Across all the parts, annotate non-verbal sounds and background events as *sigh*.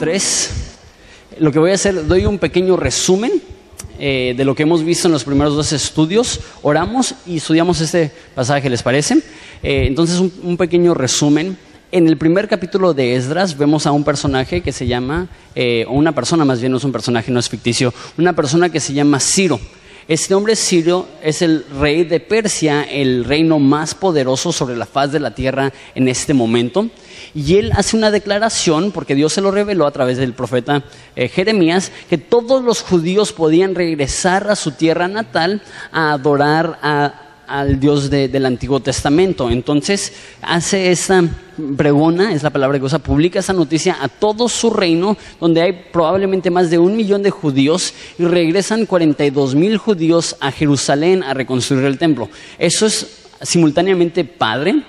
3. Lo que voy a hacer, doy un pequeño resumen eh, de lo que hemos visto en los primeros dos estudios. Oramos y estudiamos este pasaje, ¿les parece? Eh, entonces, un, pequeño resumen. En el primer capítulo de Esdras vemos a un personaje que se llama, eh, o una persona más bien, no es un personaje, no es ficticio, una persona que se llama Ciro. Este hombre Ciro es el rey de Persia, el reino más poderoso sobre la faz de la tierra en este momento. Y él hace una declaración, porque Dios se lo reveló a través del profeta eh, Jeremías, que todos los judíos podían regresar a su tierra natal a adorar a al Dios de, del Antiguo Testamento. Entonces hace esta pregona, es la palabra que usa, publica esa noticia a todo su reino, donde hay probablemente más de un millón de judíos y regresan 42 mil judíos a Jerusalén a reconstruir el templo. Eso es simultáneamente padre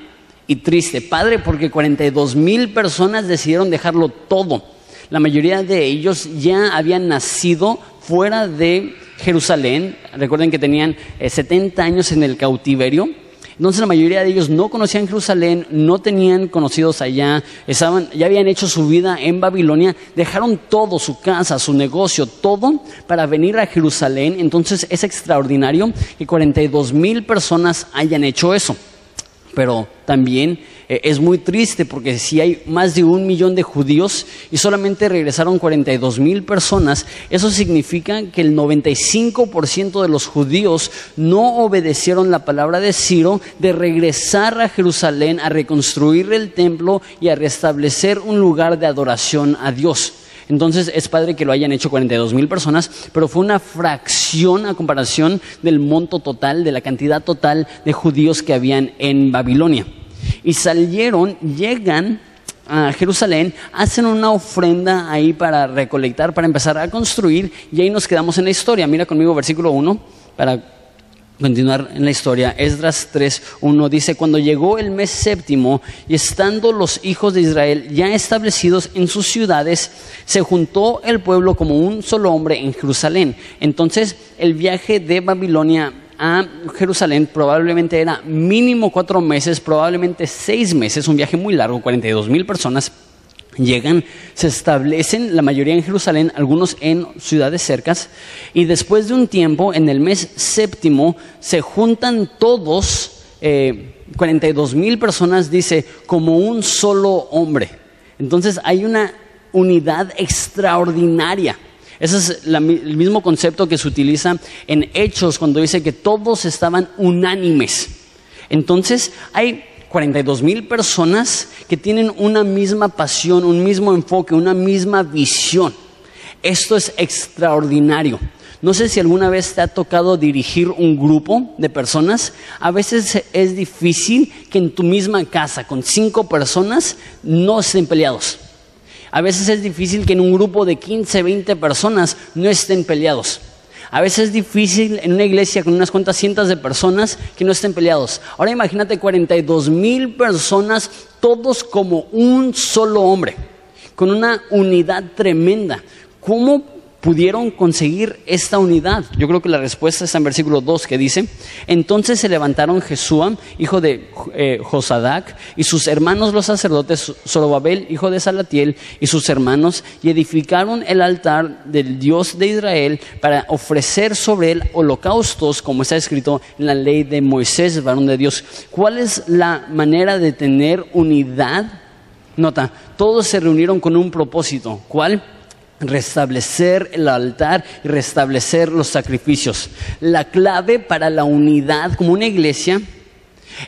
y triste. Padre porque 42 mil personas decidieron dejarlo todo. La mayoría de ellos ya habían nacido fuera de Jerusalén. Recuerden que tenían 70 años en el cautiverio. Entonces la mayoría de ellos no conocían Jerusalén, no tenían conocidos allá, estaban, ya habían hecho su vida en Babilonia, dejaron todo, su casa, su negocio, todo para venir a Jerusalén. Entonces es extraordinario que 42 mil personas hayan hecho eso. Pero también eh, es muy triste porque si hay más de un millón de judíos y solamente regresaron 42 mil personas, eso significa que el 95% de los judíos no obedecieron la palabra de Ciro de regresar a Jerusalén a reconstruir el templo y a restablecer un lugar de adoración a Dios. Entonces es padre que lo hayan hecho 42 mil personas, pero fue una fracción a comparación del monto total, de la cantidad total de judíos que habían en Babilonia. Y salieron, llegan a Jerusalén, hacen una ofrenda ahí para recolectar, para empezar a construir, y ahí nos quedamos en la historia. Mira conmigo versículo 1 para continuar en la historia, Esdras 3.1 dice, cuando llegó el mes séptimo y estando los hijos de Israel ya establecidos en sus ciudades, se juntó el pueblo como un solo hombre en Jerusalén. Entonces el viaje de Babilonia a Jerusalén probablemente era mínimo cuatro meses, probablemente seis meses, un viaje muy largo, 42 mil personas Llegan, se establecen, la mayoría en Jerusalén, algunos en ciudades cercas, y después de un tiempo, en el mes séptimo, se juntan todos, eh, 42 mil personas, dice, como un solo hombre. Entonces hay una unidad extraordinaria. Ese es el mismo concepto que se utiliza en Hechos cuando dice que todos estaban unánimes. Entonces hay 42 mil personas que tienen una misma pasión, un mismo enfoque, una misma visión. Esto es extraordinario. No sé si alguna vez te ha tocado dirigir un grupo de personas. A veces es difícil que en tu misma casa, con cinco personas, no estén peleados. A veces es difícil que en un grupo de 15, 20 personas no estén peleados. A veces es difícil en una iglesia con unas cuantas cientos de personas que no estén peleados. Ahora imagínate 42 mil personas, todos como un solo hombre, con una unidad tremenda. ¿Cómo pudieron conseguir esta unidad? Yo creo que la respuesta está en versículo 2 que dice, entonces se levantaron Jesúa, hijo de eh, Josadac, y sus hermanos los sacerdotes, Zorobabel, hijo de Salatiel, y sus hermanos, y edificaron el altar del Dios de Israel para ofrecer sobre él holocaustos, como está escrito en la ley de Moisés, varón de Dios. ¿Cuál es la manera de tener unidad? Nota, todos se reunieron con un propósito. ¿Cuál? Restablecer el altar y restablecer los sacrificios. La clave para la unidad como una iglesia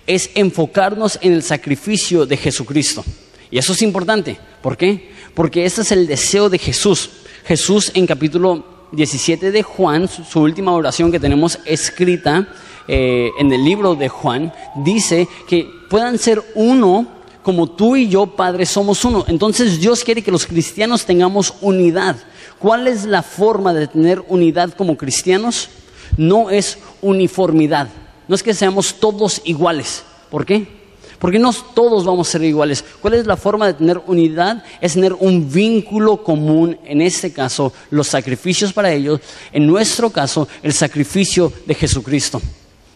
es enfocarnos en el sacrificio de Jesucristo. Y eso es importante. ¿Por qué? Porque ese es el deseo de Jesús. Jesús en capítulo 17 de Juan, su última oración que tenemos escrita eh, en el libro de Juan, dice que puedan ser uno como tú y yo, Padre, somos uno. Entonces Dios quiere que los cristianos tengamos unidad. ¿Cuál es la forma de tener unidad como cristianos? No es uniformidad. No es que seamos todos iguales. ¿Por qué? Porque no todos vamos a ser iguales. ¿Cuál es la forma de tener unidad? Es tener un vínculo común, en este caso, los sacrificios para ellos, en nuestro caso, el sacrificio de Jesucristo.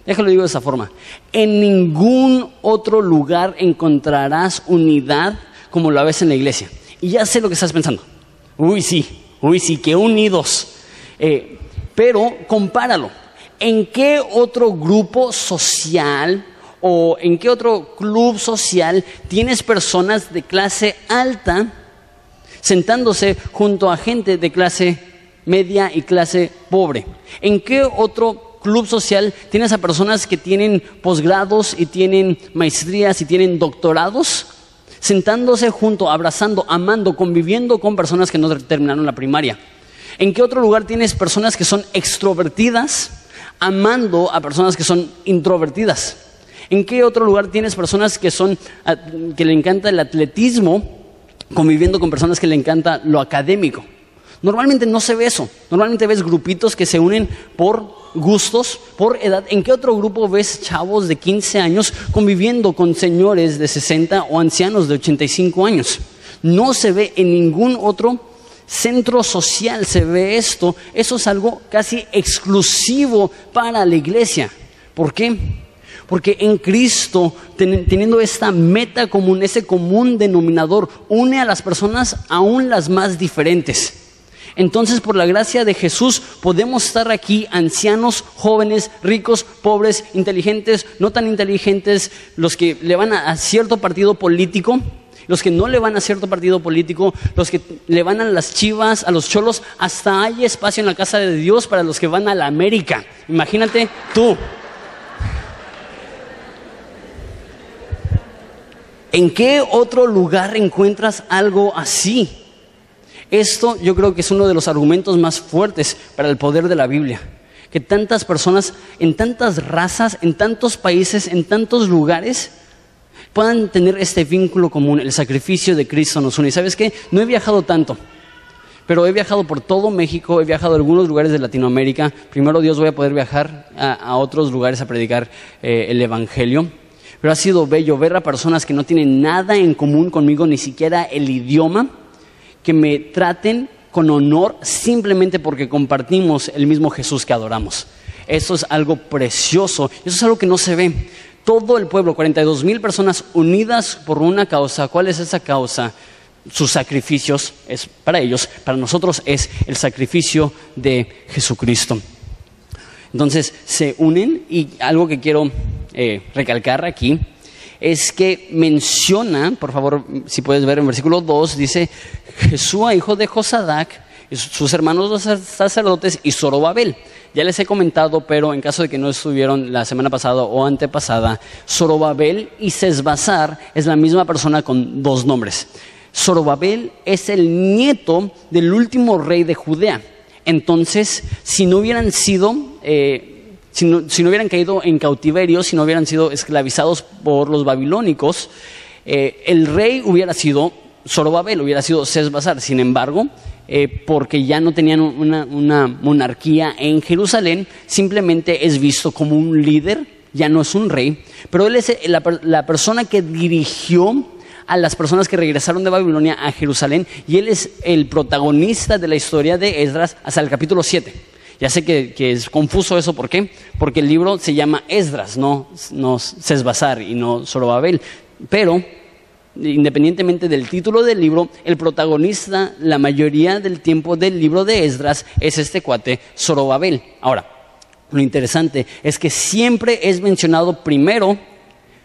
Déjalo digo de esa forma. En ningún otro lugar encontrarás unidad como la ves en la iglesia. Y ya sé lo que estás pensando. Uy, sí, uy, sí, que unidos. Eh, pero compáralo. ¿En qué otro grupo social o en qué otro club social tienes personas de clase alta sentándose junto a gente de clase media y clase pobre? ¿En qué otro club social tienes a personas que tienen posgrados y tienen maestrías y tienen doctorados? Sentándose junto, abrazando, amando, conviviendo con personas que no terminaron la primaria. ¿En qué otro lugar tienes personas que son extrovertidas, amando a personas que son introvertidas? ¿En qué otro lugar tienes personas que son ah, que le encanta el atletismo, conviviendo con personas que le encanta lo académico? Normalmente no se ve eso. Normalmente ves grupitos que se unen por gustos, por edad. ¿En qué otro grupo ves chavos de 15 años conviviendo con señores de 60 o ancianos de 85 años? No se ve en ningún otro centro social, se ve esto. Eso es algo casi exclusivo para la iglesia. ¿Por qué? Porque en Cristo, teniendo esta meta común, ese común denominador, une a las personas aún las más diferentes. Entonces, por la gracia de Jesús, podemos estar aquí, ancianos, jóvenes, ricos, pobres, inteligentes, no tan inteligentes, los que le van a, cierto partido político, los que no le van a cierto partido político, los que le van a las chivas, a los cholos, hasta hay espacio en la casa de Dios para los que van a la América. Imagínate tú. ¿En qué otro lugar encuentras algo así? Esto yo creo que es uno de los argumentos más fuertes para el poder de la Biblia. Que tantas personas en tantas razas, en tantos países, en tantos lugares, puedan tener este vínculo común. El sacrificio de Cristo nos une. ¿Y sabes qué? No he viajado tanto, pero he viajado por todo México, he viajado a algunos lugares de Latinoamérica. Primero Dios voy a poder viajar a, otros lugares a predicar eh, el Evangelio. Pero ha sido bello ver a personas que no tienen nada en común conmigo, ni siquiera el idioma que me traten con honor simplemente porque compartimos el mismo Jesús que adoramos. Eso es algo precioso, eso es algo que no se ve. Todo el pueblo, 42 mil personas unidas por una causa. ¿Cuál es esa causa? Sus sacrificios es para ellos, para nosotros es el sacrificio de Jesucristo. Entonces se unen y algo que quiero eh, recalcar aquí es que menciona, por favor, si puedes ver en versículo 2, dice Jesús, hijo de Josadac, sus hermanos los sacerdotes y Zorobabel. Ya les he comentado, pero en caso de que no estuvieron la semana pasada o antepasada, Zorobabel y Sesbazar es la misma persona con dos nombres. Zorobabel es el nieto del último rey de Judea. Entonces, si no hubieran sido eh, si no, hubieran caído en cautiverio, si no hubieran sido esclavizados por los babilónicos, eh, el rey hubiera sido Zorobabel, hubiera sido Sesbazar. Sin embargo, eh, porque ya no tenían una, monarquía en Jerusalén, simplemente es visto como un líder, ya no es un rey, pero él es la, la persona que dirigió a las personas que regresaron de Babilonia a Jerusalén y él es el protagonista de la historia de Esdras hasta el capítulo 7. Ya sé que, es confuso eso, ¿por qué? Porque el libro se llama Esdras, no, no Sesbazar y no Zorobabel. Pero, independientemente del título del libro, el protagonista, la mayoría del tiempo del libro de Esdras, es este cuate, Zorobabel. Ahora, lo interesante es que siempre es mencionado primero,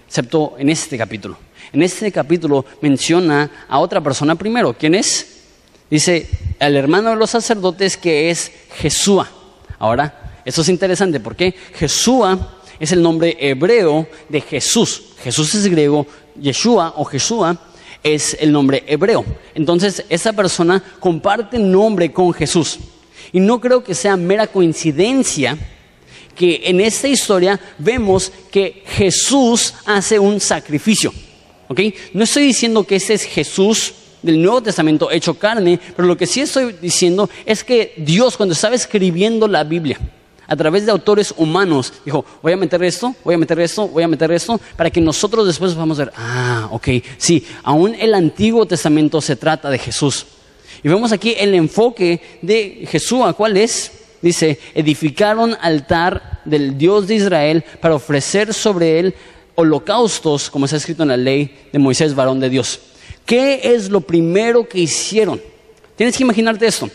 excepto en este capítulo. En este capítulo menciona a otra persona primero. ¿Quién es? Dice al hermano de los sacerdotes que es Jesúa. Ahora, eso es interesante porque Jesúa es el nombre hebreo de Jesús. Jesús es griego, Yeshua o Jesúa es el nombre hebreo. Entonces, esa persona comparte nombre con Jesús. Y no creo que sea mera coincidencia que en esta historia vemos que Jesús hace un sacrificio. No estoy diciendo que ese es Jesús del Nuevo Testamento hecho carne, pero lo que sí estoy diciendo es que Dios cuando estaba escribiendo la Biblia, a través de autores humanos, dijo, voy a meter esto, voy a meter esto, voy a meter esto, para que nosotros después vamos a ver, ah, ok, sí, aún el Antiguo Testamento se trata de Jesús. Y vemos aquí el enfoque de Jesús, ¿cuál es? Dice, edificaron altar del Dios de Israel para ofrecer sobre él holocaustos, como está escrito en la ley de Moisés, varón de Dios. ¿Qué es lo primero que hicieron Tienes que imaginarte esto.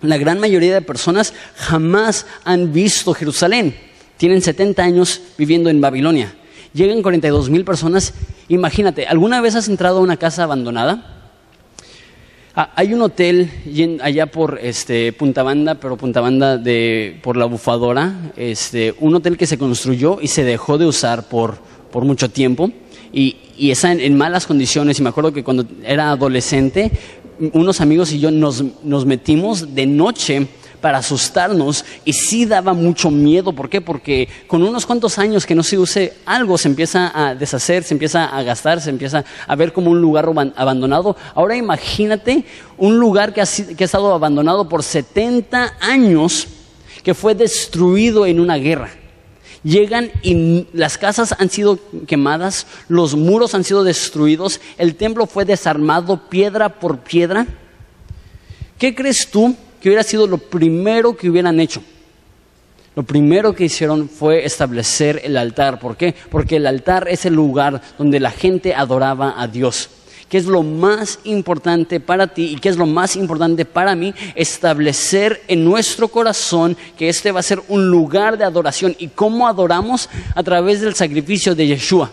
La gran mayoría de personas jamás han visto Jerusalén. Tienen 70 años viviendo en Babilonia. Llegan 42 mil personas. Imagínate, ¿alguna vez has entrado a una casa abandonada? Ah, hay un hotel allá por este, Punta Banda, pero Punta Banda de, por la bufadora, este, un hotel que se construyó y se dejó de usar por, por mucho tiempo y, y en, malas condiciones. Y me acuerdo que cuando era adolescente, unos amigos y yo nos, nos metimos de noche para asustarnos y sí daba mucho miedo. ¿Por qué? Porque con unos cuantos años que no se use algo se empieza a deshacer, se empieza a gastar, se empieza a ver como un lugar abandonado. Ahora imagínate un lugar que ha, que ha estado abandonado por 70 años, que fue destruido en una guerra. Llegan y las casas han sido quemadas, los muros han sido destruidos, el templo fue desarmado piedra por piedra. ¿Qué crees tú que hubiera sido lo primero que hubieran hecho? Lo primero que hicieron fue establecer el altar. ¿Por qué? Porque el altar es el lugar donde la gente adoraba a Dios. ¿Qué es lo más importante para ti y qué es lo más importante para mí? Establecer en nuestro corazón que este va a ser un lugar de adoración. ¿Y cómo adoramos? A través del sacrificio de Yeshua.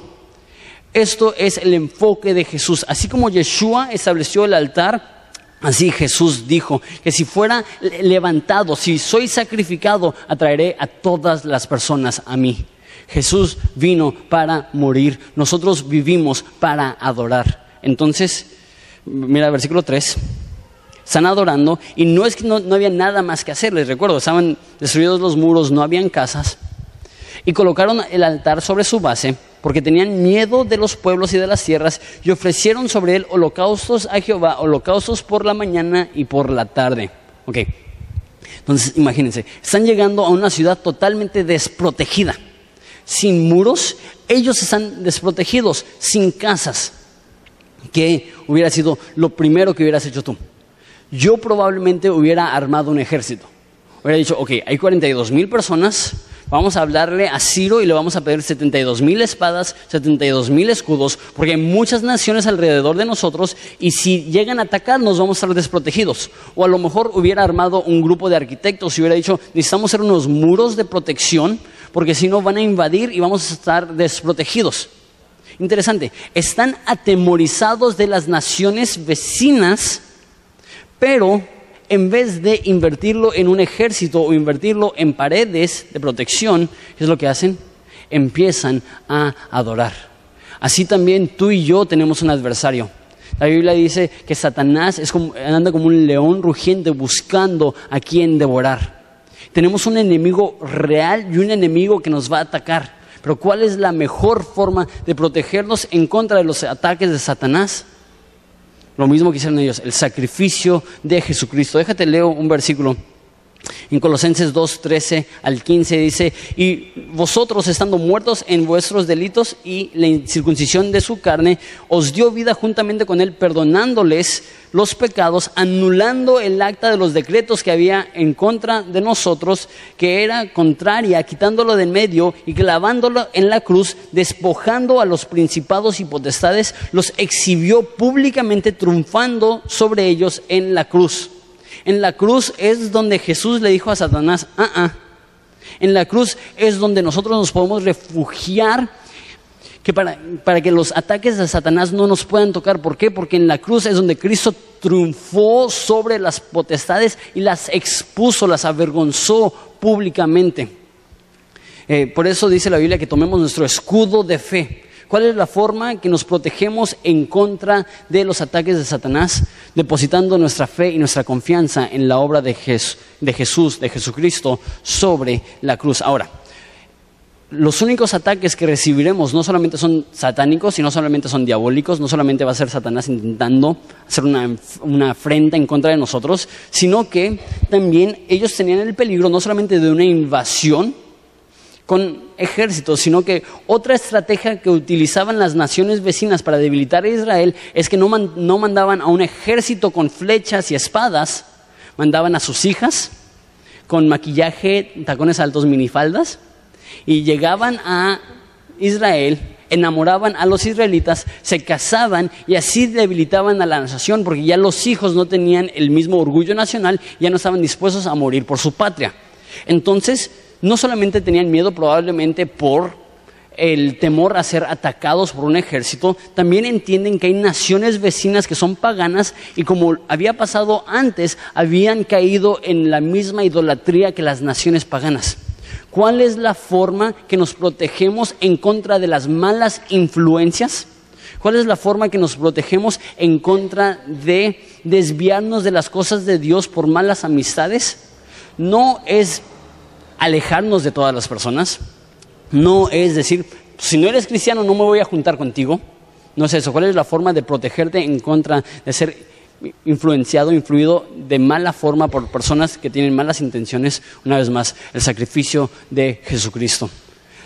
Esto es el enfoque de Jesús. Así como Yeshua estableció el altar, Así Jesús dijo que si fuera levantado, si soy sacrificado, atraeré a todas las personas a mí. Jesús vino para morir, nosotros vivimos para adorar. Entonces, mira, versículo 3, están adorando y no es que no, no había nada más que hacer, les recuerdo, estaban destruidos los muros, no habían casas y colocaron el altar sobre su base porque tenían miedo de los pueblos y de las tierras, y ofrecieron sobre él holocaustos a Jehová, holocaustos por la mañana y por la tarde. Ok, entonces imagínense, están llegando a una ciudad totalmente desprotegida, sin muros, ellos están desprotegidos, sin casas. ¿Qué hubiera sido lo primero que hubieras hecho tú? Yo probablemente hubiera armado un ejército. Hubiera dicho, ok, hay 42 mil personas, Vamos a hablarle a Ciro y le vamos a pedir 72 mil espadas, 72 mil escudos, porque hay muchas naciones alrededor de nosotros y si llegan a atacar nos vamos a estar desprotegidos. O a lo mejor hubiera armado un grupo de arquitectos y hubiera dicho, necesitamos hacer unos muros de protección, porque si no van a invadir y vamos a estar desprotegidos. Interesante, están atemorizados de las naciones vecinas, pero en vez de invertirlo en un ejército o invertirlo en paredes de protección, ¿qué es lo que hacen? Empiezan a adorar. Así también tú y yo tenemos un adversario. La Biblia dice que Satanás es como, anda como un león rugiente buscando a quien devorar. Tenemos un enemigo real y un enemigo que nos va a atacar. Pero ¿cuál es la mejor forma de protegernos en contra de los ataques de Satanás? Lo mismo que hicieron ellos, el sacrificio de Jesucristo. Déjate leo un versículo. En Colosenses 2, 13 al 15 dice, y vosotros estando muertos en vuestros delitos y la circuncisión de su carne, os dio vida juntamente con él, perdonándoles los pecados, anulando el acta de los decretos que había en contra de nosotros, que era contraria, quitándolo de en medio y clavándolo en la cruz, despojando a los principados y potestades, los exhibió públicamente, triunfando sobre ellos en la cruz. En la cruz es donde Jesús le dijo a Satanás, ah, ah. En la cruz es donde nosotros nos podemos refugiar que para, para, que los ataques de Satanás no nos puedan tocar. ¿Por qué? Porque en la cruz es donde Cristo triunfó sobre las potestades y las expuso, las avergonzó públicamente. Eh, por eso dice la Biblia que tomemos nuestro escudo de fe. ¿Cuál es la forma que nos protegemos en contra de los ataques de Satanás? Depositando nuestra fe y nuestra confianza en la obra de, de Jesús, de Jesucristo, sobre la cruz. Ahora, los únicos ataques que recibiremos no solamente son satánicos y no solamente son diabólicos, no solamente va a ser Satanás intentando hacer una, una, afrenta en contra de nosotros, sino que también ellos tenían el peligro no solamente de una invasión, con ejércitos, sino que otra estrategia que utilizaban las naciones vecinas para debilitar a Israel es que no, no mandaban a un ejército con flechas y espadas, mandaban a sus hijas con maquillaje, tacones altos, minifaldas, y llegaban a Israel enamoraban a los israelitas, se casaban y así debilitaban a la nación porque ya los hijos no tenían el mismo orgullo nacional, ya no estaban dispuestos a morir por su patria. Entonces, no solamente tenían miedo probablemente por el temor a ser atacados por un ejército, también entienden que hay naciones vecinas que son paganas y como había pasado antes, habían caído en la misma idolatría que las naciones paganas. ¿Cuál es la forma que nos protegemos en contra de las malas influencias? ¿Cuál es la forma que nos protegemos en contra de desviarnos de las cosas de Dios por malas amistades? No es alejarnos de todas las personas, no es decir, si no eres cristiano no me voy a juntar contigo. No es eso. ¿Cuál es la forma de protegerte en contra de ser influenciado, influido de mala forma por personas que tienen malas intenciones? Una vez más, el sacrificio de Jesucristo.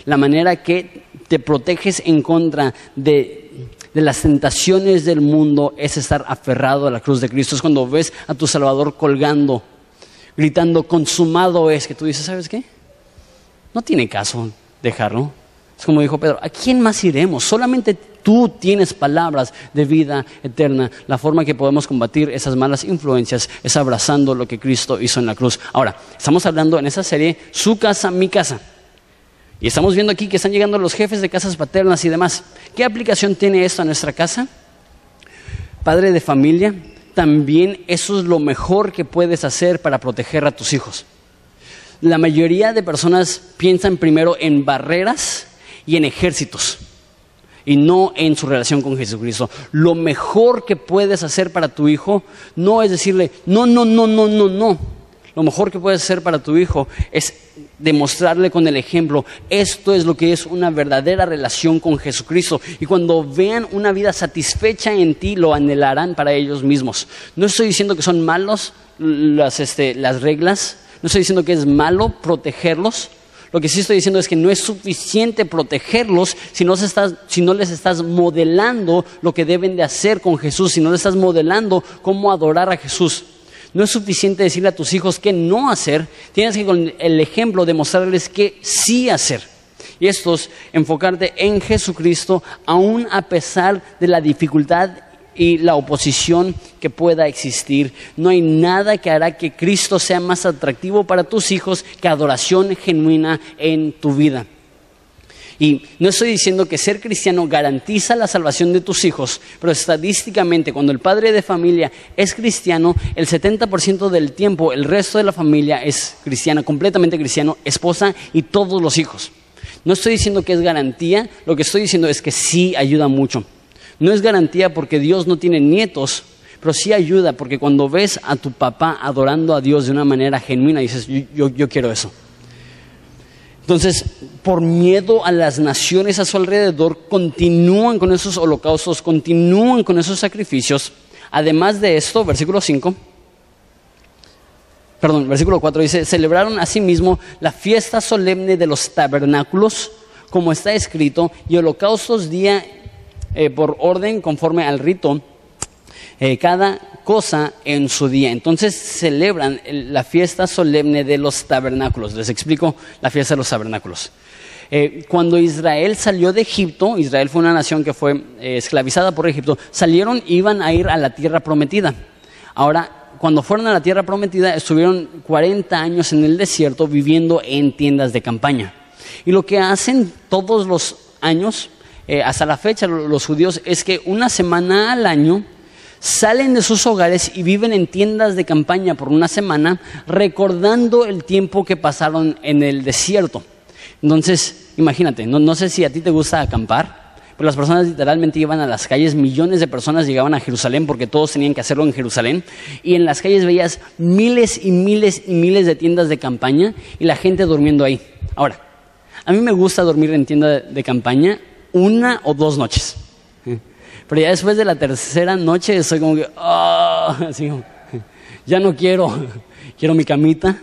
La manera que te proteges en contra de, de las tentaciones del mundo es estar aferrado a la cruz de Cristo. Es cuando ves a tu Salvador colgando, gritando, consumado es, que tú dices, ¿sabes qué? No tiene caso dejarlo. Es como dijo Pedro, ¿a quién más iremos? Solamente tú tienes palabras de vida eterna. La forma que podemos combatir esas malas influencias es abrazando lo que Cristo hizo en la cruz. Ahora, estamos hablando en esa serie, su casa, mi casa. Y estamos viendo aquí que están llegando los jefes de casas paternas y demás. ¿Qué aplicación tiene esto a nuestra casa? Padre de familia, también eso es lo mejor que puedes hacer para proteger a tus hijos la mayoría de personas piensan primero en barreras y en ejércitos y no en su relación con Jesucristo. Lo mejor que puedes hacer para tu hijo no es decirle, no, no, no, no, no, no. Lo mejor que puedes hacer para tu hijo es demostrarle con el ejemplo, esto es lo que es una verdadera relación con Jesucristo. Y cuando vean una vida satisfecha en ti, lo anhelarán para ellos mismos. No estoy diciendo que son malos las, este, las reglas, no estoy diciendo que es malo protegerlos. Lo que sí estoy diciendo es que no es suficiente protegerlos si no, si no, les estás modelando lo que deben de hacer con Jesús, si no les estás modelando cómo adorar a Jesús. No es suficiente decirle a tus hijos qué no hacer, tienes que con el ejemplo demostrarles qué sí hacer. Y esto es enfocarte en Jesucristo aún a pesar de la dificultad y la oposición que pueda existir. No hay nada que hará que Cristo sea más atractivo para tus hijos que adoración genuina en tu vida. Y no estoy diciendo que ser cristiano garantiza la salvación de tus hijos, pero estadísticamente cuando el padre de familia es cristiano, el 70% del tiempo el resto de la familia es cristiana, completamente cristiano, esposa y todos los hijos. No estoy diciendo que es garantía, lo que estoy diciendo es que sí ayuda mucho. No es garantía porque Dios no tiene nietos, pero sí ayuda porque cuando ves a tu papá adorando a Dios de una manera genuina, dices, yo, yo, quiero eso. Entonces, por miedo a las naciones a su alrededor, continúan con esos holocaustos, continúan con esos sacrificios. Además de esto, versículo 5, perdón, versículo 4 dice, celebraron asimismo la fiesta solemne de los tabernáculos, como está escrito, y holocaustos día eh, por orden conforme al rito eh, cada cosa en su día. Entonces celebran la fiesta solemne de los tabernáculos. Les explico la fiesta de los tabernáculos. Eh, cuando Israel salió de Egipto, Israel fue una nación que fue esclavizada por Egipto, salieron, iban a ir a la tierra prometida. Ahora, cuando fueron a la tierra prometida, estuvieron 40 años en el desierto viviendo en tiendas de campaña. Y lo que hacen todos los años eh, hasta la fecha los judíos es que una semana al año salen de sus hogares y viven en tiendas de campaña por una semana recordando el tiempo que pasaron en el desierto. Entonces, imagínate, no, sé si a ti te gusta acampar, pero las personas literalmente iban a las calles, millones de personas llegaban a Jerusalén porque todos tenían que hacerlo en Jerusalén, y en las calles veías miles y miles y miles de tiendas de campaña y la gente durmiendo ahí. Ahora, a mí me gusta dormir en tienda de campaña una o dos noches. Pero ya después de la tercera noche estoy como que, ah", *laughs* ya no quiero, *laughs* quiero mi camita,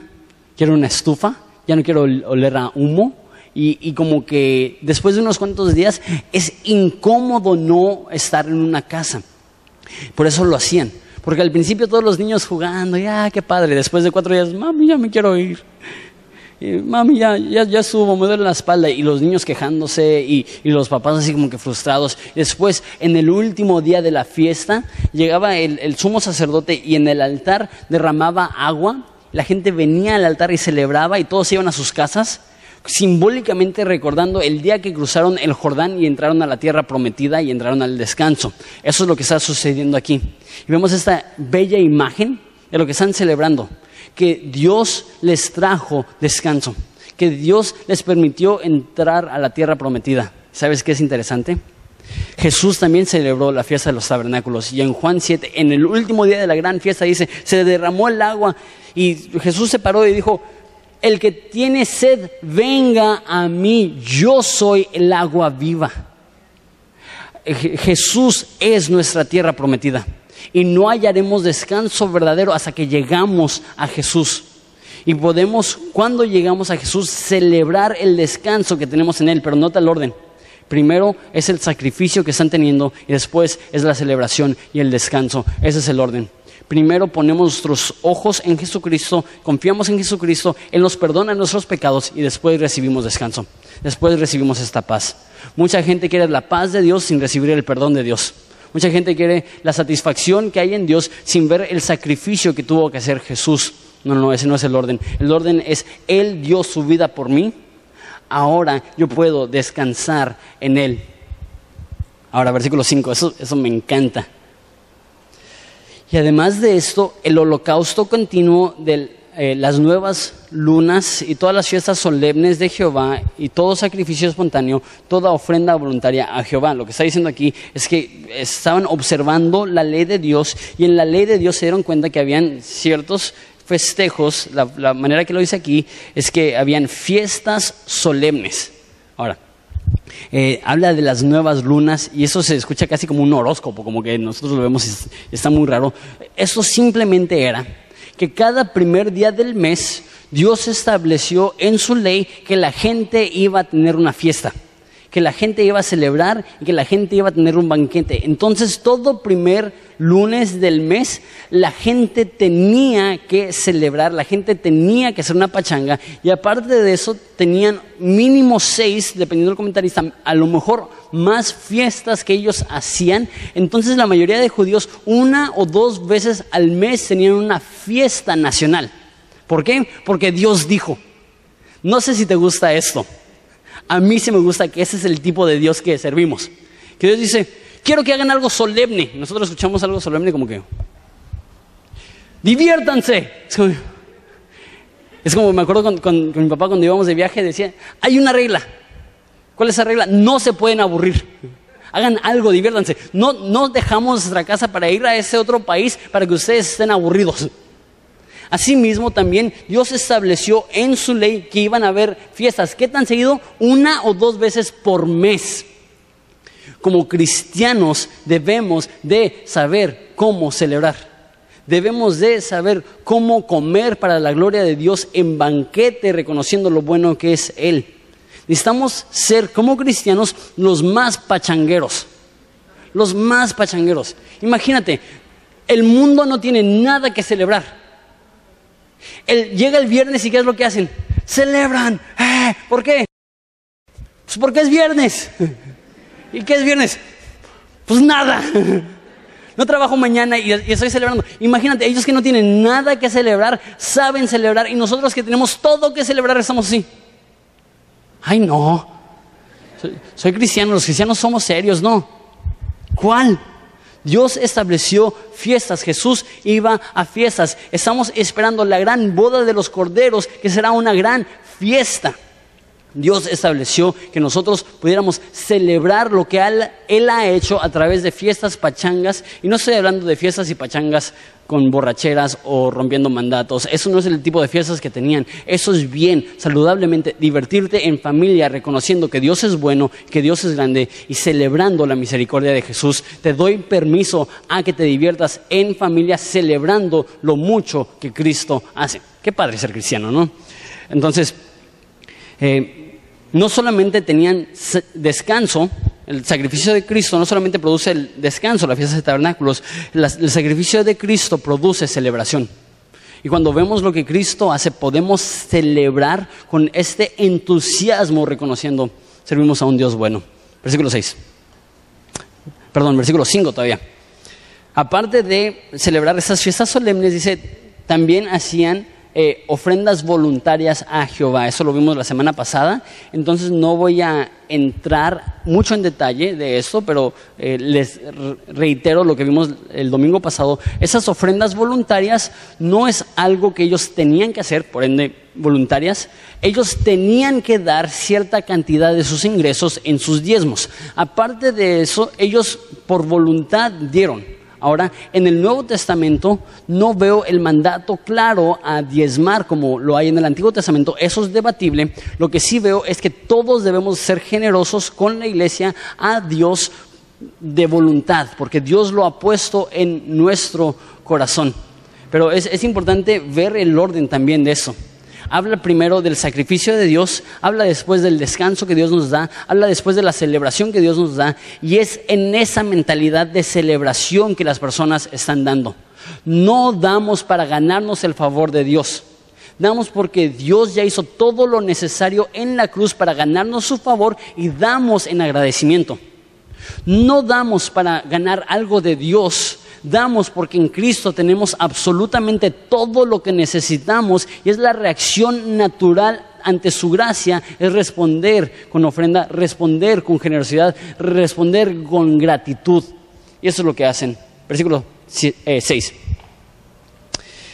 quiero una estufa, ya no quiero oler a humo. Y, y, como que después de unos cuantos días es incómodo no estar en una casa. Por eso lo hacían. Porque al principio todos los niños jugando, ya, qué padre. Después de cuatro días, mami, ya me quiero ir. Mami, ya, ya, ya estuvo, me duele la espalda. Y los niños quejándose y, y, los papás así como que frustrados. Después, en el último día de la fiesta, llegaba el, el sumo sacerdote y en el altar derramaba agua. La gente venía al altar y celebraba y todos iban a sus casas simbólicamente recordando el día que cruzaron el Jordán y entraron a la tierra prometida y entraron al descanso. Eso es lo que está sucediendo aquí. Y vemos esta bella imagen de lo que están celebrando que Dios les trajo descanso, que Dios les permitió entrar a la tierra prometida. ¿Sabes qué es interesante? Jesús también celebró la fiesta de los tabernáculos y en Juan 7, en el último día de la gran fiesta, dice, se derramó el agua y Jesús se paró y dijo, el que tiene sed, venga a mí, yo soy el agua viva. Jesús es nuestra tierra prometida y no hallaremos descanso verdadero hasta que llegamos a Jesús. Y podemos, cuando llegamos a Jesús, celebrar el descanso que tenemos en Él, pero nota el orden. Primero es el sacrificio que están teniendo y después es la celebración y el descanso. Ese es el orden. Primero ponemos nuestros ojos en Jesucristo, confiamos en Jesucristo, Él nos perdona nuestros pecados y después recibimos descanso. Después recibimos esta paz. Mucha gente quiere la paz de Dios sin recibir el perdón de Dios. Mucha gente quiere la satisfacción que hay en Dios sin ver el sacrificio que tuvo que hacer Jesús. No, no, ese no es el orden. El orden es, Él dio su vida por mí, ahora yo puedo descansar en Él. Ahora, versículo 5, eso, eso me encanta. Y además de esto, el holocausto continuo del eh, las nuevas lunas y todas las fiestas solemnes de Jehová y todo sacrificio espontáneo, toda ofrenda voluntaria a Jehová. Lo que está diciendo aquí es que estaban observando la ley de Dios y en la ley de Dios se dieron cuenta que habían ciertos festejos, la, manera que lo dice aquí es que habían fiestas solemnes. Ahora, eh, habla de las nuevas lunas y eso se escucha casi como un horóscopo, como que nosotros lo vemos y está muy raro. Eso simplemente era que cada primer día del mes Dios estableció en su ley que la gente iba a tener una fiesta, que la gente iba a celebrar y que la gente iba a tener un banquete. Entonces todo primer lunes del mes, la gente tenía que celebrar, la gente tenía que hacer una pachanga y aparte de eso tenían mínimo seis, dependiendo del comentarista, a lo mejor más fiestas que ellos hacían. Entonces la mayoría de judíos una o dos veces al mes tenían una fiesta nacional. ¿Por qué? Porque Dios dijo. No sé si te gusta esto. A mí sí me gusta que ese es el tipo de Dios que servimos. Que Dios dice, quiero que hagan algo solemne. Nosotros escuchamos algo solemne como que, diviértanse. Es como, me acuerdo con, mi papá cuando íbamos de viaje, decía, hay una regla. ¿Cuál es esa regla? No se pueden aburrir. Hagan algo, diviértanse. No, no dejamos nuestra casa para ir a ese otro país para que ustedes estén aburridos. Asimismo, también Dios estableció en su ley que iban a haber fiestas. ¿Qué tan seguido? Una o dos veces por mes como cristianos debemos de saber cómo celebrar. Debemos de saber cómo comer para la gloria de Dios en banquete, reconociendo lo bueno que es Él. Necesitamos ser como cristianos los más pachangueros. Los más pachangueros. Imagínate, el mundo no tiene nada que celebrar. llega el viernes y ¿qué es lo que hacen? Celebran. Eh, ¿Por qué? Pues porque es viernes. *laughs* ¿Y qué es viernes? Pues nada. *laughs* No trabajo mañana y, estoy celebrando. Imagínate, ellos que no tienen nada que celebrar, saben celebrar y nosotros que tenemos todo que celebrar estamos así. Ay, no. Soy, cristiano, los cristianos somos serios, no. ¿Cuál? Dios estableció fiestas, Jesús iba a fiestas. Estamos esperando la gran boda de los corderos, que será una gran fiesta. Dios estableció que nosotros pudiéramos celebrar lo que él, ha hecho a través de fiestas pachangas. Y no estoy hablando de fiestas y pachangas con borracheras o rompiendo mandatos. Eso no es el tipo de fiestas que tenían. Eso es bien, saludablemente, divertirte en familia, reconociendo que Dios es bueno, que Dios es grande y celebrando la misericordia de Jesús. Te doy permiso a que te diviertas en familia celebrando lo mucho que Cristo hace. Qué padre ser cristiano, ¿no? Entonces, eh, no solamente tenían descanso, el sacrificio de Cristo no solamente produce el descanso, la fiesta de tabernáculos, el sacrificio de Cristo produce celebración. Y cuando vemos lo que Cristo hace, podemos celebrar con este entusiasmo reconociendo, servimos a un Dios bueno. Versículo 6. Perdón, versículo 5 todavía. Aparte de celebrar esas fiestas solemnes, dice, también hacían eh, ofrendas voluntarias a Jehová. Eso lo vimos la semana pasada. Entonces no voy a entrar mucho en detalle de esto, pero eh, les reitero lo que vimos el domingo pasado. Esas ofrendas voluntarias no es algo que ellos tenían que hacer, por ende voluntarias. Ellos tenían que dar cierta cantidad de sus ingresos en sus diezmos. Aparte de eso, ellos por voluntad dieron. Ahora, en el Nuevo Testamento no veo el mandato claro a diezmar como lo hay en el Antiguo Testamento. Eso es debatible. Lo que sí veo es que todos debemos ser generosos con la iglesia a Dios de voluntad, porque Dios lo ha puesto en nuestro corazón. Pero es, es importante ver el orden también de eso habla primero del sacrificio de Dios, habla después del descanso que Dios nos da, habla después de la celebración que Dios nos da, y es en esa mentalidad de celebración que las personas están dando. No damos para ganarnos el favor de Dios. Damos porque Dios ya hizo todo lo necesario en la cruz para ganarnos su favor y damos en agradecimiento. No damos para ganar algo de Dios, damos porque en Cristo tenemos absolutamente todo lo que necesitamos y es la reacción natural ante su gracia, es responder con ofrenda, responder con generosidad, responder con gratitud. Y eso es lo que hacen. Versículo 6. Eh,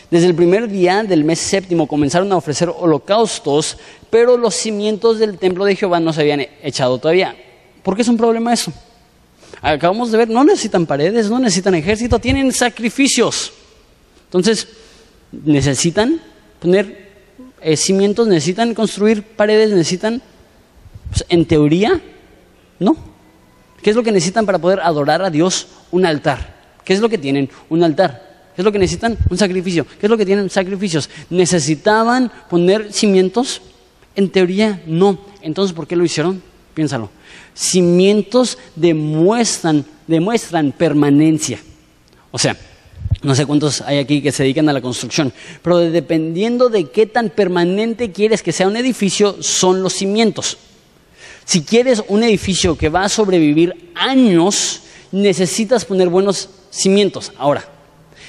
Desde el primer día del mes séptimo comenzaron a ofrecer holocaustos, pero los cimientos del templo de Jehová no se habían echado todavía. ¿Por qué es un problema eso? Acabamos de ver, no necesitan paredes, no necesitan ejército, tienen sacrificios. Entonces, necesitan poner eh, cimientos, necesitan construir paredes, necesitan, pues, en teoría, no. ¿Qué es lo que necesitan para poder adorar a Dios? Un altar. ¿Qué es lo que tienen? Un altar. ¿Qué es lo que necesitan? Un sacrificio. ¿Qué es lo que tienen? Sacrificios. ¿Necesitaban poner cimientos? En teoría, no. Entonces, ¿por qué lo hicieron? Piénsalo. Cimientos demuestran, permanencia. O sea, no sé cuántos hay aquí que se dedican a la construcción, pero dependiendo de qué tan permanente quieres que sea un edificio, son los cimientos. Si quieres un edificio que va a sobrevivir años, necesitas poner buenos cimientos. Ahora,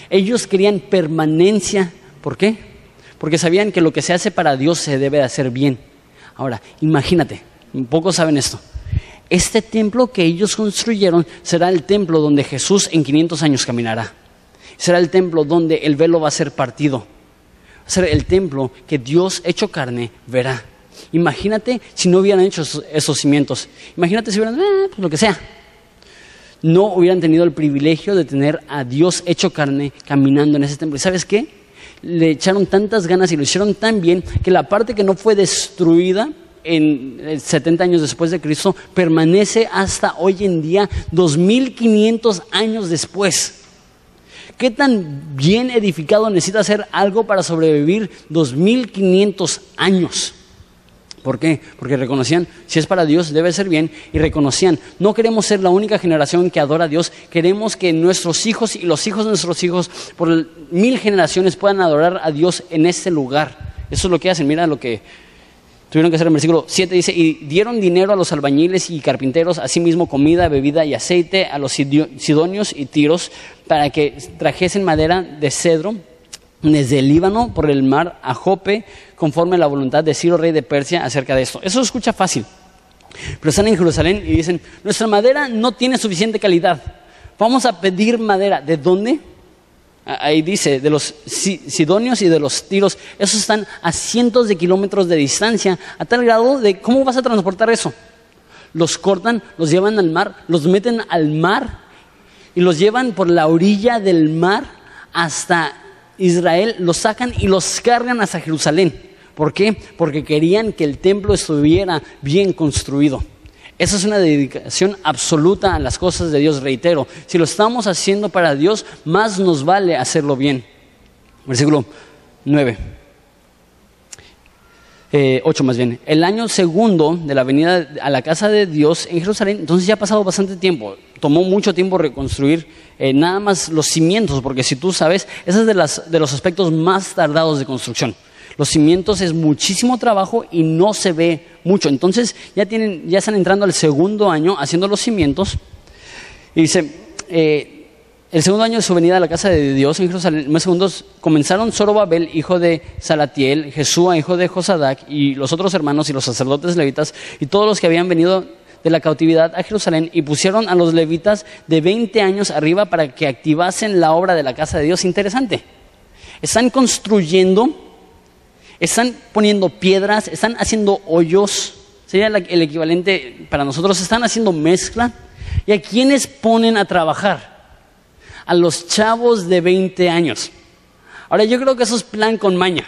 ellos querían permanencia. ¿Por qué? Porque sabían que lo que se hace para Dios se debe de hacer bien. Ahora, imagínate, pocos saben esto. Este templo que ellos construyeron será el templo donde Jesús en 500 años caminará. Será el templo donde el velo va a ser partido. Será el templo que Dios hecho carne verá. Imagínate si no hubieran hecho esos, cimientos. Imagínate si hubieran, eh, pues lo que sea. No hubieran tenido el privilegio de tener a Dios hecho carne caminando en ese templo. ¿Y sabes qué? Le echaron tantas ganas y lo hicieron tan bien que la parte que no fue destruida en 70 eh, años después de Cristo, permanece hasta hoy en día, 2500 años después. ¿Qué tan bien edificado necesita ser algo para sobrevivir 2500 años? ¿Por qué? Porque reconocían, si es para Dios, debe ser bien, y reconocían, no queremos ser la única generación que adora a Dios, queremos que nuestros hijos y los hijos de nuestros hijos por mil generaciones puedan adorar a Dios en este lugar. Eso es lo que hacen, mira lo que Tuvieron que hacer el versículo 7, dice, y dieron dinero a los albañiles y carpinteros, asimismo comida, bebida y aceite a los sidonios y tiros, para que trajesen madera de cedro desde el Líbano por el mar a Jope, conforme a la voluntad de Ciro, rey de Persia, acerca de esto. Eso escucha fácil, pero están en Jerusalén y dicen, nuestra madera no tiene suficiente calidad, vamos a pedir madera. ¿De dónde? Ahí dice, de los sidonios y de los tiros, esos están a cientos de kilómetros de distancia, a tal grado de cómo vas a transportar eso. Los cortan, los llevan al mar, los meten al mar y los llevan por la orilla del mar hasta Israel, los sacan y los cargan hasta Jerusalén. ¿Por qué? Porque querían que el templo estuviera bien construido. Esa es una dedicación absoluta a las cosas de Dios, reitero. Si lo estamos haciendo para Dios, más nos vale hacerlo bien. Versículo 9. eh, ocho más bien, el año segundo de la venida a la casa de Dios en Jerusalén, entonces ya ha pasado bastante tiempo. Tomó mucho tiempo reconstruir eh, nada más los cimientos, porque si tú sabes, ese es de, las, de los aspectos más tardados de construcción. Los cimientos es muchísimo trabajo y no se ve mucho. Entonces ya, tienen, ya están entrando al segundo año haciendo los cimientos. Y dice, eh, el segundo año de su venida a la casa de Dios en Jerusalén, mes segundos, comenzaron Zorobabel, hijo de Salatiel, Jesúa, hijo de Josadac, y los otros hermanos y los sacerdotes levitas, y todos los que habían venido de la cautividad a Jerusalén, y pusieron a los levitas de 20 años arriba para que activasen la obra de la casa de Dios. Interesante. Están construyendo, están poniendo piedras, están haciendo hoyos, sería el equivalente para nosotros, están haciendo mezcla. ¿Y a quiénes ponen a trabajar? a los chavos de 20 años. Ahora yo creo que eso es plan con maña.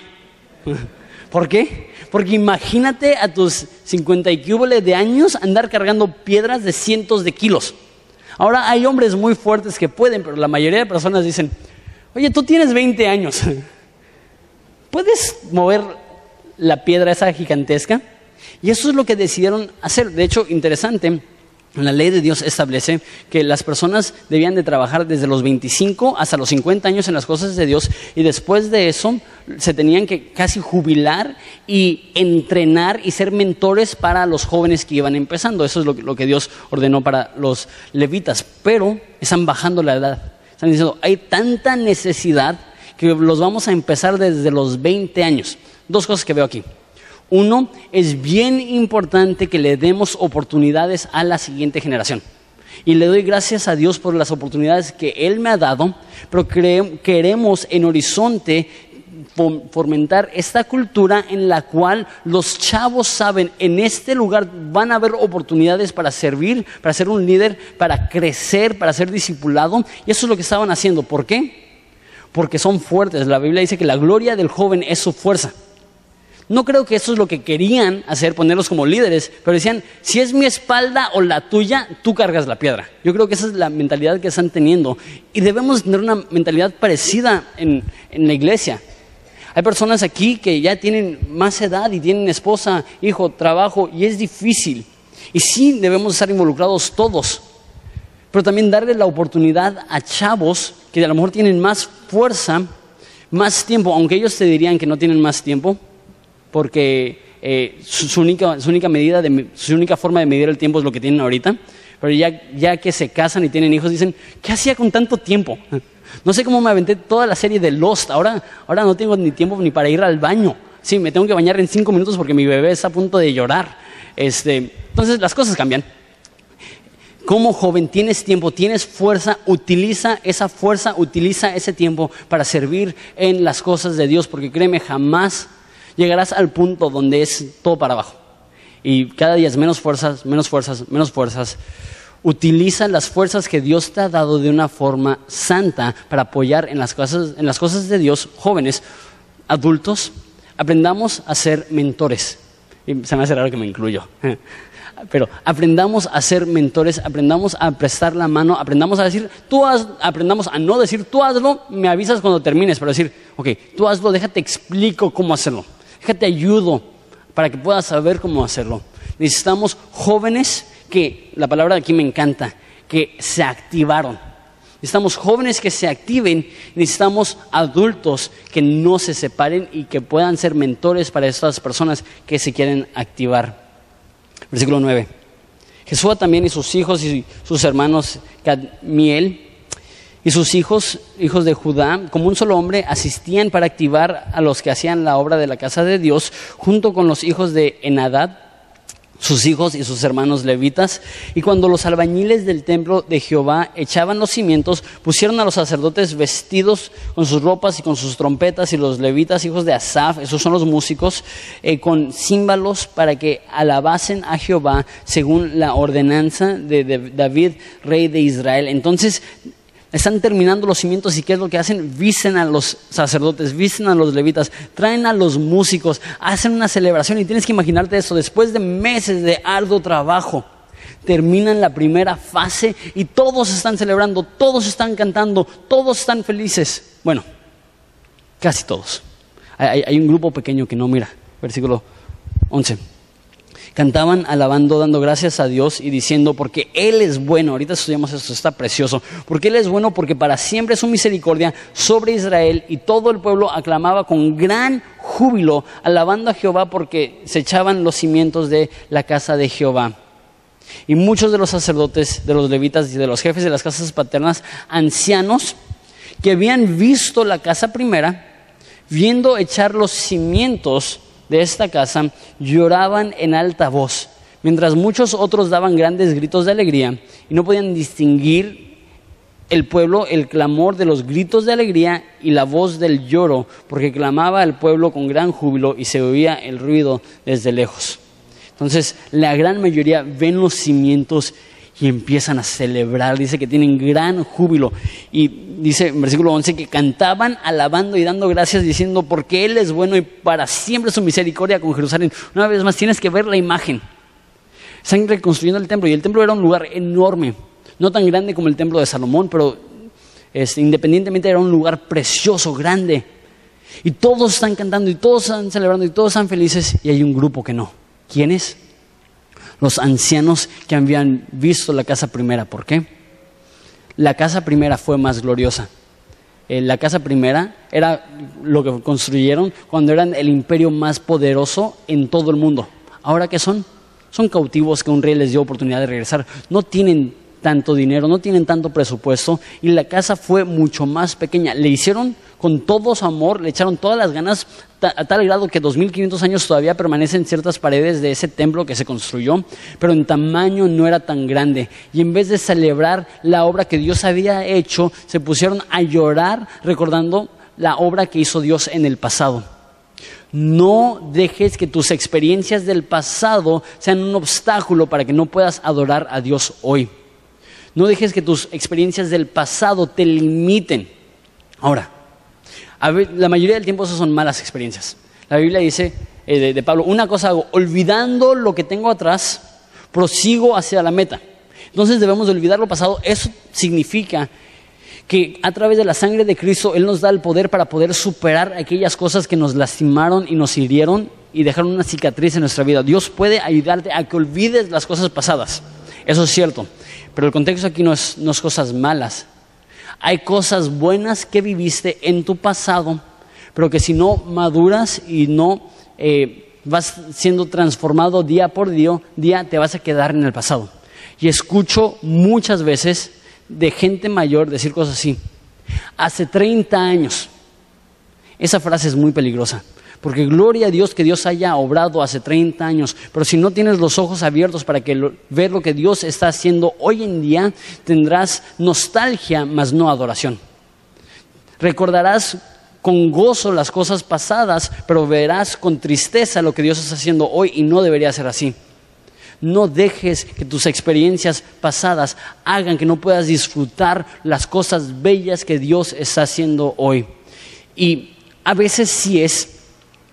*laughs* ¿Por qué? Porque imagínate a tus 50 y de años andar cargando piedras de cientos de kilos. Ahora hay hombres muy fuertes que pueden, pero la mayoría de personas dicen, oye, tú tienes 20 años, *laughs* ¿puedes mover la piedra esa gigantesca? Y eso es lo que decidieron hacer. De hecho, interesante, la ley de Dios establece que las personas debían de trabajar desde los 25 hasta los 50 años en las cosas de Dios y después de eso se tenían que casi jubilar y entrenar y ser mentores para los jóvenes que iban empezando. Eso es lo que, Dios ordenó para los levitas. Pero están bajando la edad. Están diciendo, hay tanta necesidad que los vamos a empezar desde los 20 años. Dos cosas que veo aquí. Uno, es bien importante que le demos oportunidades a la siguiente generación. Y le doy gracias a Dios por las oportunidades que Él me ha dado, pero queremos en Horizonte fomentar esta cultura en la cual los chavos saben, en este lugar van a haber oportunidades para servir, para ser un líder, para crecer, para ser discipulado. Y eso es lo que estaban haciendo. ¿Por qué? Porque son fuertes. La Biblia dice que la gloria del joven es su fuerza. No creo que eso es lo que querían hacer, ponerlos como líderes, pero decían, si es mi espalda o la tuya, tú cargas la piedra. Yo creo que esa es la mentalidad que están teniendo. Y debemos tener una mentalidad parecida en, la iglesia. Hay personas aquí que ya tienen más edad y tienen esposa, hijo, trabajo, y es difícil. Y sí debemos estar involucrados todos, pero también darle la oportunidad a chavos que a lo mejor tienen más fuerza, más tiempo, aunque ellos te dirían que no tienen más tiempo, porque eh, su, única, su, única medida de, su única forma de medir el tiempo es lo que tienen ahorita. Pero ya, ya que se casan y tienen hijos, dicen, ¿qué hacía con tanto tiempo? *laughs* No sé cómo me aventé toda la serie de Lost. Ahora, ahora no tengo ni tiempo ni para ir al baño. Sí, me tengo que bañar en cinco minutos porque mi bebé está a punto de llorar. Este, entonces las cosas cambian. Como joven tienes tiempo, tienes fuerza, utiliza esa fuerza, utiliza ese tiempo para servir en las cosas de Dios, porque créeme, jamás llegarás al punto donde es todo para abajo. Y cada día es menos fuerzas, menos fuerzas, menos fuerzas. Utiliza las fuerzas que Dios te ha dado de una forma santa para apoyar en las cosas, en las cosas de Dios, jóvenes, adultos. Aprendamos a ser mentores. Y se me hace raro que me incluyo. Pero aprendamos a ser mentores, aprendamos a prestar la mano, aprendamos a decir, tú haz, aprendamos a no decir, tú hazlo, me avisas cuando termines, pero decir, ok, tú hazlo, déjate explico cómo hacerlo. Déjate ayudo para que puedas saber cómo hacerlo. Necesitamos jóvenes que, la palabra de aquí me encanta, que se activaron. Necesitamos jóvenes que se activen, necesitamos adultos que no se separen y que puedan ser mentores para estas personas que se quieren activar. Versículo 9. Jesús también y sus hijos y sus hermanos Cadmiel y sus hijos, hijos de Judá, como un solo hombre, asistían para activar a los que hacían la obra de la casa de Dios, junto con los hijos de Enadad, sus hijos y sus hermanos levitas. Y cuando los albañiles del templo de Jehová echaban los cimientos, pusieron a los sacerdotes vestidos con sus ropas y con sus trompetas, y los levitas, hijos de Asaf, esos son los músicos, eh, con címbalos para que alabasen a Jehová según la ordenanza de David, rey de Israel. Entonces están terminando los cimientos y ¿qué es lo que hacen? Visten a los sacerdotes, visten a los levitas, traen a los músicos, hacen una celebración y tienes que imaginarte eso, después de meses de arduo trabajo, terminan la primera fase y todos están celebrando, todos están cantando, todos están felices. Bueno, casi todos. Hay, un grupo pequeño que no mira, versículo 11. Cantaban alabando, dando gracias a Dios y diciendo, porque Él es bueno. Ahorita estudiamos esto, está precioso. Porque Él es bueno, porque para siempre es su misericordia sobre Israel. Y todo el pueblo aclamaba con gran júbilo, alabando a Jehová, porque se echaban los cimientos de la casa de Jehová. Y muchos de los sacerdotes, de los levitas y de los jefes de las casas paternas, ancianos, que habían visto la casa primera, viendo echar los cimientos de esta casa, lloraban en alta voz, mientras muchos otros daban grandes gritos de alegría y no podían distinguir el pueblo el clamor de los gritos de alegría y la voz del lloro, porque clamaba el pueblo con gran júbilo y se oía el ruido desde lejos. Entonces, la gran mayoría ven los cimientos y empiezan a celebrar. Dice que tienen gran júbilo. Y dice en versículo 11 que cantaban alabando y dando gracias diciendo porque Él es bueno y para siempre su misericordia con Jerusalén. Una vez más tienes que ver la imagen. Están reconstruyendo el templo y el templo era un lugar enorme. No tan grande como el templo de Salomón, pero este, independientemente era un lugar precioso, grande. Y todos están cantando y todos están celebrando y todos están felices y hay un grupo que no. ¿Quiénes? Los ancianos que habían visto la casa primera. ¿Por qué? La casa primera fue más gloriosa. Eh, la casa primera era lo que construyeron cuando eran el imperio más poderoso en todo el mundo. ¿Ahora qué son? Son cautivos que un rey les dio oportunidad de regresar. No tienen tanto dinero, no tienen tanto presupuesto y la casa fue mucho más pequeña. Le hicieron con todo su amor, le echaron todas las ganas a tal grado que 2500 años todavía permanecen ciertas paredes de ese templo que se construyó, pero en tamaño no era tan grande. Y en vez de celebrar la obra que Dios había hecho, se pusieron a llorar recordando la obra que hizo Dios en el pasado. No dejes que tus experiencias del pasado sean un obstáculo para que no puedas adorar a Dios hoy. No dejes que tus experiencias del pasado te limiten. Ahora, la mayoría del tiempo esas son malas experiencias. La Biblia dice eh, de, Pablo, una cosa hago, olvidando lo que tengo atrás, prosigo hacia la meta. Entonces debemos olvidar lo pasado. Eso significa que a través de la sangre de Cristo Él nos da el poder para poder superar aquellas cosas que nos lastimaron y nos hirieron y dejaron una cicatriz en nuestra vida. Dios puede ayudarte a que olvides las cosas pasadas. Eso es cierto. Pero el contexto aquí no es, cosas malas. Hay cosas buenas que viviste en tu pasado, pero que si no maduras y no eh, vas siendo transformado día por día, día, te vas a quedar en el pasado. Y escucho muchas veces de gente mayor decir cosas así. Hace 30 años. Esa frase es muy peligrosa. Porque gloria a Dios que Dios haya obrado hace 30 años, pero si no tienes los ojos abiertos para ver lo que Dios está haciendo hoy en día, tendrás nostalgia, mas no adoración. Recordarás con gozo las cosas pasadas, pero verás con tristeza lo que Dios está haciendo hoy y no debería ser así. No dejes que tus experiencias pasadas hagan que no puedas disfrutar las cosas bellas que Dios está haciendo hoy. Y a veces sí es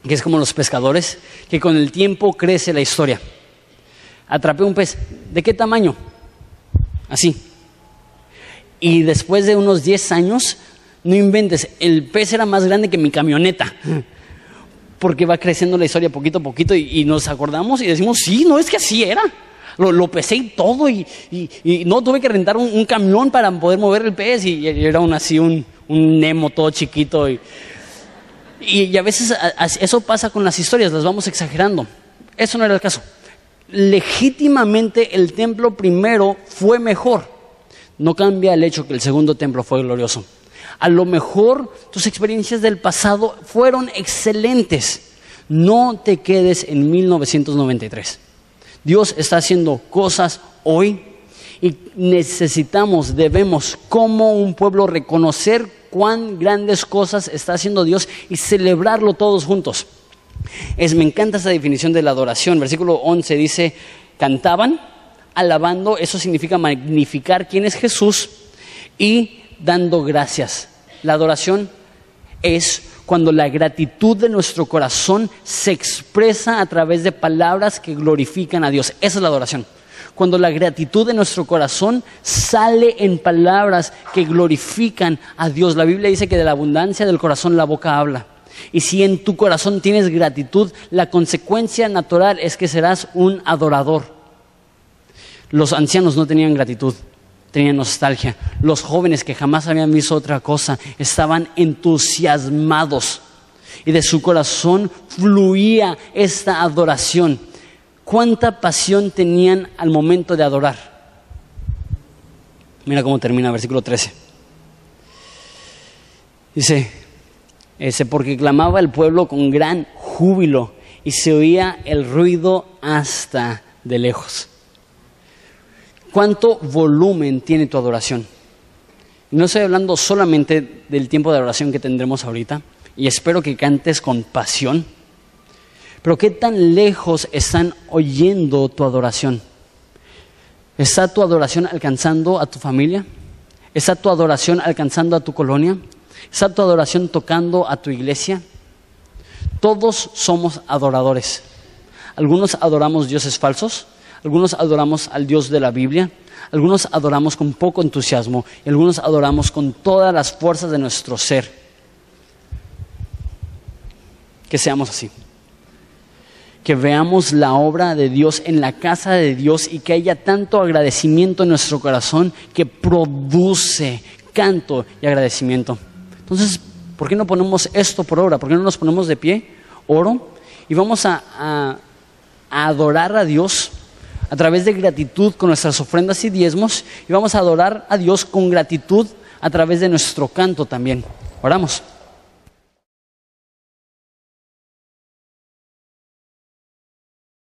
que es como los pescadores, que con el tiempo crece la historia. Atrapé un pez, ¿de qué tamaño? Así. Y después de unos 10 años, no inventes, el pez era más grande que mi camioneta. Porque va creciendo la historia poquito a poquito y, nos acordamos y decimos, sí, no es que así era. Lo, pesé y todo y, no tuve que rentar un, camión para poder mover el pez y, era aún así un, un Nemo todo chiquito. Y, y, a veces eso pasa con las historias, las vamos exagerando. Eso no era el caso. Legítimamente el templo primero fue mejor. No cambia el hecho que el segundo templo fue glorioso. A lo mejor tus experiencias del pasado fueron excelentes. No te quedes en 1993. Dios está haciendo cosas hoy y necesitamos, debemos como un pueblo reconocer cuán grandes cosas está haciendo Dios y celebrarlo todos juntos. Es, me encanta esa definición de la adoración. Versículo 11 dice, cantaban, alabando, eso significa magnificar quién es Jesús y dando gracias. La adoración es cuando la gratitud de nuestro corazón se expresa a través de palabras que glorifican a Dios. Esa es la adoración cuando la gratitud de nuestro corazón sale en palabras que glorifican a Dios. La Biblia dice que de la abundancia del corazón la boca habla. Y si en tu corazón tienes gratitud, la consecuencia natural es que serás un adorador. Los ancianos no tenían gratitud, tenían nostalgia. Los jóvenes que jamás habían visto otra cosa estaban entusiasmados y de su corazón fluía esta adoración. ¿Cuánta pasión tenían al momento de adorar? Mira cómo termina versículo 13. Dice, ese porque clamaba el pueblo con gran júbilo y se oía el ruido hasta de lejos. ¿Cuánto volumen tiene tu adoración? No estoy hablando solamente del tiempo de adoración que tendremos ahorita, y espero que cantes con pasión, pero ¿qué tan lejos están oyendo tu adoración? ¿Está tu adoración alcanzando a tu familia? ¿Está tu adoración alcanzando a tu colonia? ¿Está tu adoración tocando a tu iglesia? Todos somos adoradores. Algunos adoramos dioses falsos, algunos adoramos al Dios de la Biblia, algunos adoramos con poco entusiasmo y algunos adoramos con todas las fuerzas de nuestro ser. Que seamos así. Que veamos la obra de Dios en la casa de Dios y que haya tanto agradecimiento en nuestro corazón que produce canto y agradecimiento. Entonces, ¿por qué no ponemos esto por obra? ¿Por qué no nos ponemos de pie, oro, y vamos a, a, adorar a Dios a través de gratitud con nuestras ofrendas y diezmos, y vamos a adorar a Dios con gratitud a través de nuestro canto también. Oramos.